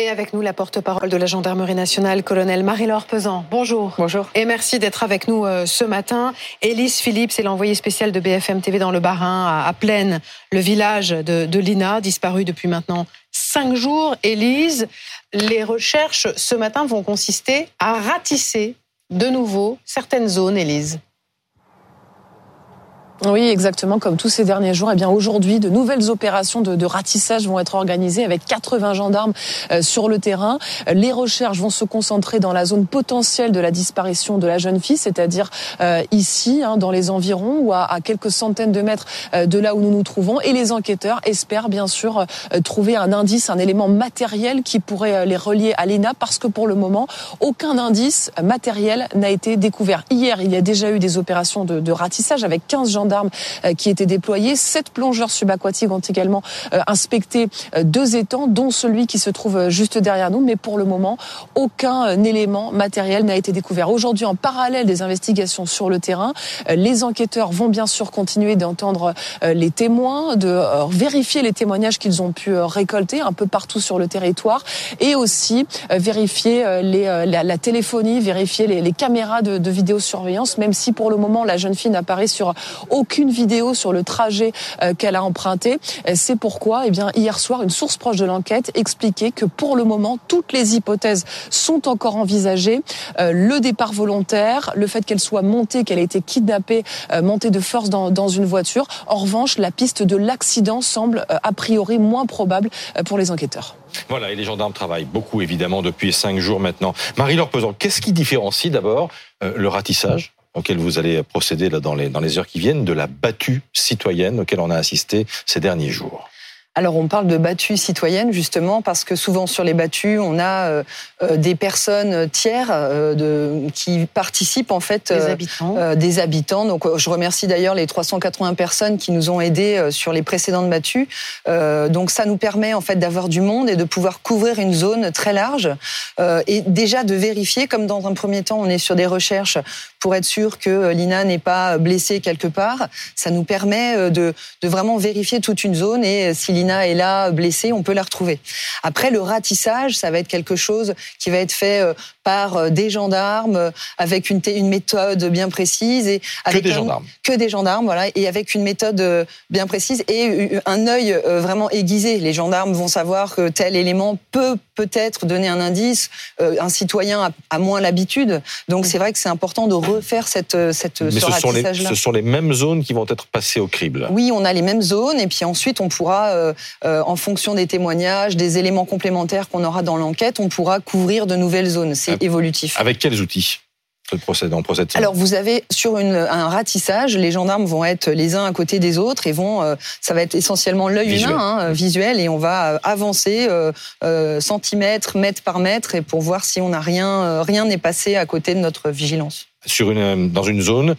Et avec nous, la porte-parole de la gendarmerie nationale, colonel Marie-Laure Pesant. Bonjour. Bonjour. Et merci d'être avec nous euh, ce matin. Élise Philippe, c'est l'envoyée spéciale de BFM TV dans le Bas-Rhin, à Plaine, le village de, de Lina, disparu depuis maintenant cinq jours. Élise, les recherches ce matin vont consister à ratisser de nouveau certaines zones, Élise. Oui, exactement. Comme tous ces derniers jours, eh bien aujourd'hui, de nouvelles opérations de, de, ratissage vont être organisées avec 80 gendarmes euh, sur le terrain. Les recherches vont se concentrer dans la zone potentielle de la disparition de la jeune fille, c'est-à-dire euh, ici, hein, dans les environs ou à, à, quelques centaines de mètres euh, de là où nous nous trouvons. Et les enquêteurs espèrent bien sûr euh, trouver un indice, un élément matériel qui pourrait euh, les relier à l'ENA, parce que pour le moment, aucun indice matériel n'a été découvert. Hier, il y a déjà eu des opérations de, de ratissage avec 15 gendarmes gendarmes euh, qui étaient déployés. Sept plongeurs subaquatiques ont également euh, inspecté euh, deux étangs, dont celui qui se trouve juste derrière nous. Mais pour le moment, aucun élément matériel n'a été découvert. Aujourd'hui, en parallèle des investigations sur le terrain, les enquêteurs vont bien sûr continuer d'entendre les témoins, de vérifier les témoignages qu'ils ont pu récolter un peu partout sur le territoire et aussi vérifier les, la, la, téléphonie, vérifier les, les caméras de, de vidéosurveillance, même si pour le moment la jeune fille n'apparaît sur aucune vidéo sur le trajet euh, qu'elle a emprunté. C'est pourquoi, eh bien, hier soir, une source proche de l'enquête expliquait que pour le moment, toutes les hypothèses sont encore envisagées. Euh, le départ volontaire, le fait qu'elle soit montée, qu'elle ait été kidnappée, euh, montée de force dans, dans une voiture. En revanche, la piste de l'accident semble a priori moins probable pour les enquêteurs. Voilà, et les gendarmes travaillent beaucoup, évidemment, depuis cinq jours maintenant. Marie-Laure Pesant, qu'est-ce qui différencie d'abord le ratissage? Auquel vous allez procéder là dans les, dans les heures qui viennent, de la battue citoyenne auquel on a assisté ces derniers jours alors on parle de battue citoyenne justement parce que souvent sur les battues on a euh, des personnes tiers euh, de, qui participent en fait des habitants. Euh, des habitants. Donc je remercie d'ailleurs les 380 personnes qui nous ont aidés sur les précédentes battues. donc ça nous permet en fait d'avoir du monde et de pouvoir couvrir une zone très large et déjà de vérifier comme dans un premier temps on est sur des recherches pour être sûr que Lina n'est pas blessée quelque part. Ça nous permet de, de vraiment vérifier toute une zone et si Lina est là blessée, on peut la retrouver. Après, le ratissage, ça va être quelque chose qui va être fait par des gendarmes avec une, une méthode bien précise et avec que des un, gendarmes. Que des gendarmes, voilà, et avec une méthode bien précise et un œil vraiment aiguisé. Les gendarmes vont savoir que tel élément peut peut-être donner un indice. Un citoyen a, moins l'habitude, donc c'est vrai que c'est important de refaire cette, cette Mais ce, ce sont, les, ratissage-là. ce sont les mêmes zones qui vont être passées au crible. Oui, on a les mêmes zones et puis ensuite on pourra, euh, euh, en fonction des témoignages, des éléments complémentaires qu'on aura dans l'enquête, on pourra couvrir de nouvelles zones. C'est évolutif. Avec quels outils procède, on procède Alors vous avez sur une, un ratissage, les gendarmes vont être les uns à côté des autres et vont, euh, ça va être essentiellement l'œil humain, hein, visuel, et on va euh, avancer euh, euh, centimètre, mètre par mètre, et pour voir si on n'a rien, euh, rien n'est passé à côté de notre vigilance. sur une, dans une zone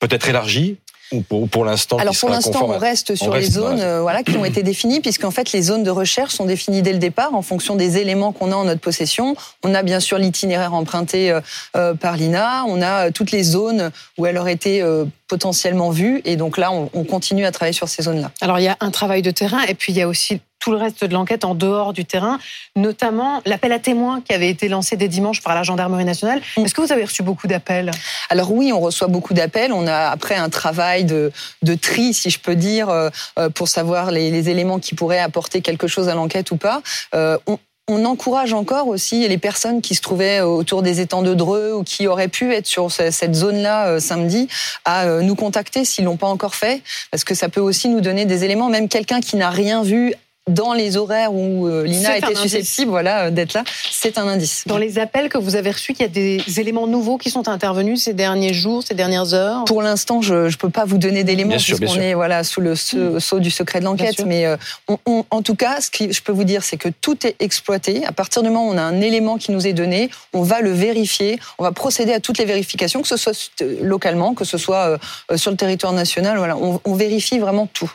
peut-être élargie ou pour, pour l'instant Alors pour l'instant, on reste sur les reste dans la zones euh, voilà, qui ont été définies, puisqu'en fait, les zones de recherche sont définies dès le départ en fonction des éléments qu'on a en notre possession. On a bien sûr l'itinéraire emprunté euh, euh, par l'INA, on a toutes les zones où elle aurait été euh, potentiellement vue, et donc là, on, on continue à travailler sur ces zones-là. Alors il y a un travail de terrain et puis il y a aussi tout le reste de l'enquête en dehors du terrain, notamment l'appel à témoins qui avait été lancé dès dimanche par la gendarmerie nationale. Est-ce que vous avez reçu beaucoup d'appels? Alors oui, on reçoit beaucoup d'appels. On a après un travail de, de tri, si je peux dire, euh, euh, pour savoir les, éléments qui pourraient apporter quelque chose à l'enquête ou pas. Euh, on, on encourage encore aussi les personnes qui se trouvaient autour des étangs de Dreux ou qui auraient pu être sur ce- cette zone-là samedi à nous contacter s'ils l'ont pas encore fait, parce que ça peut aussi nous donner des éléments. Même quelqu'un qui n'a rien vu dans les horaires où euh, Lina était susceptible, voilà, euh, d'être là, c'est un indice. Dans les appels que vous avez reçus, il y a des éléments nouveaux qui sont intervenus ces derniers jours, ces dernières heures? Pour l'instant, je ne peux pas vous donner d'éléments puisqu'on est voilà sous le sceau, sceau du secret de l'enquête. Mais euh, on- on- en tout cas, ce que je peux vous dire, c'est que tout est exploité. À partir du moment où on a un élément qui nous est donné, on va le vérifier. On va procéder à toutes les vérifications, que ce soit localement, que ce soit euh, sur le territoire national. Voilà, on, on vérifie vraiment tout.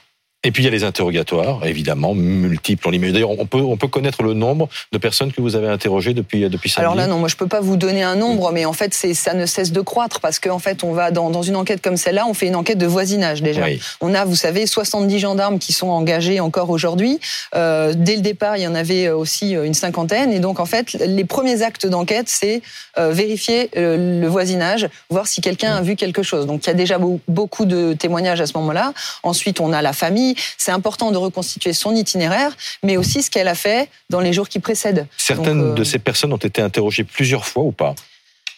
Et puis il y a les interrogatoires, évidemment, multiples. On D'ailleurs, on peut, on peut connaître le nombre de personnes que vous avez interrogées depuis, depuis samedi Alors là, non, moi je peux pas vous donner un nombre, mais en fait, c'est, ça ne cesse de croître parce qu'en fait, on va dans, dans une enquête comme celle-là, on fait une enquête de voisinage déjà. On a, vous savez, 70 gendarmes qui sont engagés encore aujourd'hui. Euh, dès le départ, il y en avait aussi une cinquantaine. Et donc, en fait, les premiers actes d'enquête, c'est euh, vérifier euh, le voisinage, voir si quelqu'un a vu quelque chose. Donc, il y a déjà beaucoup de témoignages à ce moment-là. Ensuite, on a la famille c'est important de reconstituer son itinéraire, mais aussi ce qu'elle a fait dans les jours qui précèdent. Certaines de euh, ces personnes ont été interrogées plusieurs fois ou pas?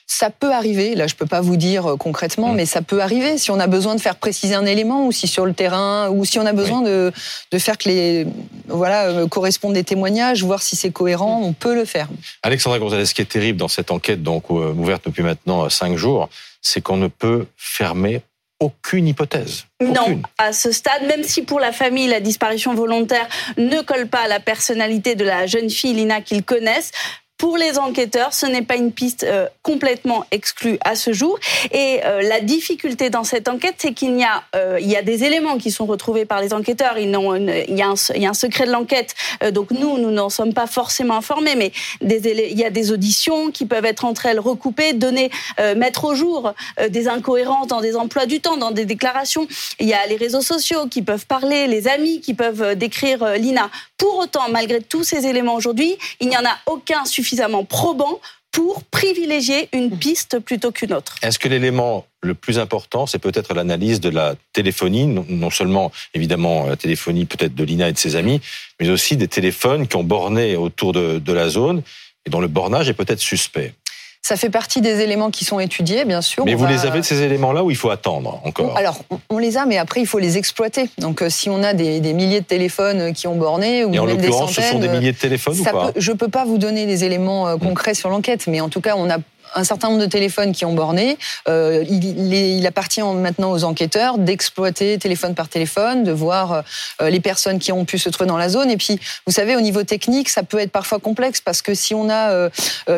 Ça peut arriver, là je peux pas vous dire euh, concrètement, mm. mais ça peut arriver si on a besoin de faire préciser un élément ou si sur le terrain ou si on a besoin de, de faire que les voilà euh, correspondent des témoignages, voir si c'est cohérent, on peut le faire. Alexandra Gonzalez, ce qui est terrible dans cette enquête donc ouverte depuis maintenant cinq jours, c'est qu'on ne peut fermer aucune hypothèse. Non, à ce stade, même si pour la famille, la disparition volontaire ne colle pas à la personnalité de la jeune fille Lina qu'ils connaissent, pour les enquêteurs, ce n'est pas une piste euh, complètement exclue à ce jour. Et euh, la difficulté dans cette enquête, c'est qu'il y a, euh, y a des éléments qui sont retrouvés par les enquêteurs. Ils il, y a un, il y a un secret de l'enquête, donc nous, nous n'en sommes pas forcément informés, mais des, il y a des auditions qui peuvent être entre elles recoupées, donner, mettre au jour des incohérences dans des emplois du temps, dans des déclarations. Il y a les réseaux sociaux qui peuvent parler, les amis qui peuvent décrire Lina. Pour autant, malgré tous ces éléments aujourd'hui, il n'y en a aucun suffisamment probant pour privilégier une piste plutôt qu'une autre. Est-ce que l'élément le plus important, c'est peut-être l'analyse de la téléphonie, non seulement évidemment la téléphonie peut-être de Lina et de ses amis, mais aussi des téléphones qui ont borné autour de la zone et dont le bornage est peut-être suspect? Ça fait partie des éléments qui sont étudiés, bien sûr. Mais vous les avez, ces éléments-là, ou il faut attendre encore? Alors, on les a, mais après, il faut les exploiter. Donc, euh, si on a des, milliers de téléphones qui ont borné, ou Et en l'occurrence, ce sont des milliers de téléphones ou pas? Je ne peux pas vous donner les éléments euh, concrets sur l'enquête, mais en tout cas, on a un certain nombre de téléphones qui ont borné. Euh, il, il, appartient maintenant aux enquêteurs d'exploiter téléphone par téléphone, de voir euh, les personnes qui ont pu se trouver dans la zone. Et puis, vous savez, au niveau technique, ça peut être parfois complexe parce que si on a euh,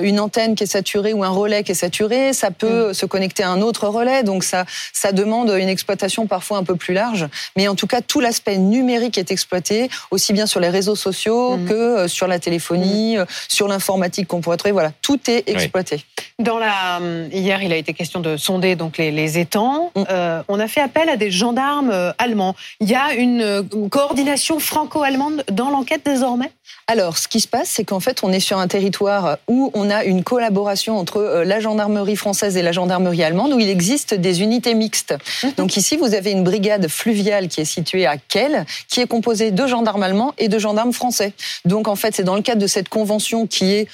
une antenne qui est saturée ou un relais qui est saturé, ça peut mm. se connecter à un autre relais. Donc, ça, ça demande une exploitation parfois un peu plus large. Mais en tout cas, tout l'aspect numérique est exploité, aussi bien sur les réseaux sociaux mm. que sur la téléphonie, mm. sur l'informatique qu'on pourrait trouver. Voilà, tout est exploité. Dans la, euh, hier, il a été question de sonder donc les, étangs. Mm. Euh, on a fait appel à des gendarmes euh, allemands. Il y a une, coordination franco-allemande dans l'enquête désormais? Alors, ce qui se passe, c'est qu'en fait, on est sur un territoire où on a une collaboration entre la gendarmerie française et la gendarmerie allemande, où il existe des unités mixtes. Mm-hmm. Donc ici, vous avez une brigade fluviale qui est située à Kiel, qui est composée de gendarmes allemands et de gendarmes français. Donc en fait, c'est dans le cadre de cette convention qui est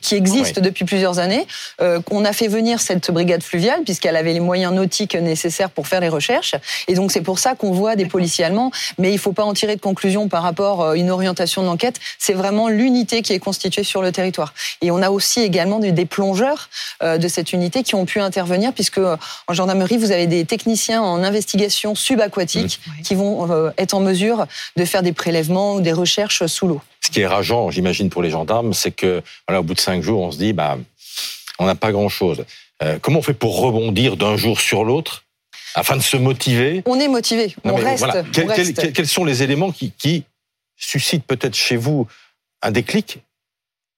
qui existe depuis plusieurs années, euh, qu'on a fait venir cette brigade fluviale puisqu'elle avait les moyens nautiques nécessaires pour faire les recherches. Et donc c'est pour ça qu'on voit des policiers allemands. Mais il faut pas en tirer de conclusion par rapport à une orientation d'enquête. C'est vraiment l'unité qui est constituée sur le territoire. Et on a aussi également des plongeurs euh, de cette unité qui ont pu intervenir puisque en gendarmerie vous avez des techniciens en investigation subaquatique qui vont être en mesure de faire des prélèvements ou des recherches sous l'eau. Ce qui est rageant, j'imagine, pour les gendarmes, c'est que, voilà, au bout de cinq jours, on se dit, bah, on n'a pas grand-chose. Euh, comment on fait pour rebondir d'un jour sur l'autre afin de se motiver? On est motivé, on, reste, Quels sont les éléments qui, qui suscitent peut-être chez vous un déclic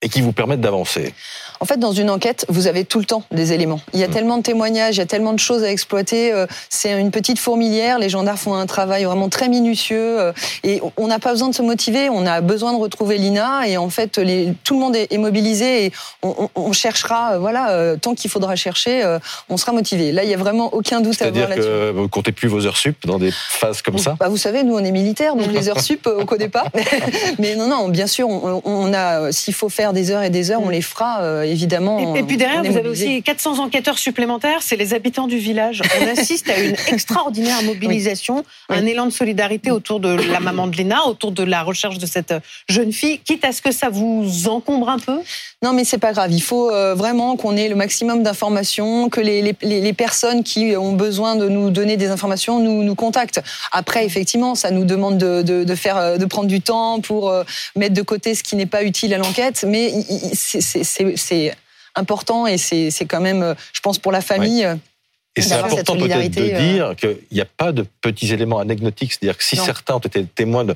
et qui vous permettent d'avancer? En fait, dans une enquête, vous avez tout le temps des éléments. Il y a mm. tellement de témoignages, il y a tellement de choses à exploiter. Euh, c'est une petite fourmilière. Les gendarmes font un travail vraiment très minutieux euh, et on n'a pas besoin de se motiver. On a besoin de retrouver Lina et en fait, les, tout le monde est mobilisé et on, cherchera. Euh, voilà, tant qu'il faudra chercher, on sera motivé. Là, il y a vraiment aucun doute à avoir là-dessus. C'est-à-dire que vous comptez plus vos heures sup dans des phases comme ça? Bah, Vous savez, nous, on est militaires, donc les heures sup, on connaît pas. Mais non, non, bien sûr, on, on a. S'il faut faire des heures et des heures, on les fera évidemment. Et, puis derrière, vous avez aussi 400 enquêteurs supplémentaires, c'est les habitants du village. On assiste à une extraordinaire mobilisation, un élan de solidarité autour de la maman de Léna, autour de la recherche de cette jeune fille, quitte à ce que ça vous encombre un peu? Non, mais c'est pas grave. Il faut euh, vraiment qu'on ait le maximum d'informations, que les, les, personnes qui ont besoin de nous donner des informations nous, nous contactent. Après, effectivement, ça nous demande de, de, de faire, de prendre du temps pour mettre de côté ce qui n'est pas utile à l'enquête, mais c'est important et c'est quand même, je pense, pour la famille. Et c'est D'avoir cette important peut-être de euh, dire qu'il n'y a pas de petits éléments anecdotiques. C'est-à-dire que si Non. certains ont été témoins de-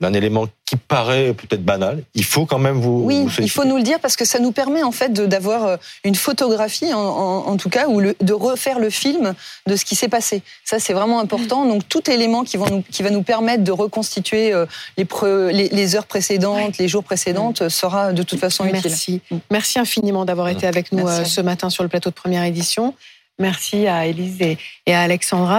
d'un élément qui paraît peut-être banal, il faut quand même vous. Oui, vous il faut nous le dire parce que ça nous permet en fait d'avoir euh, une photographie, en, en- en tout cas, ou le- de refaire le film de ce qui s'est passé. Ça, c'est vraiment important. Donc, tout élément qui, vont nous, qui va nous permettre de reconstituer euh, les, pre- les, les heures précédentes, les jours précédentes, euh, sera de toute façon utile. Merci. Merci infiniment d'avoir été avec nous Merci ce matin sur le plateau de première édition. Merci à Élise et, et à Alexandra.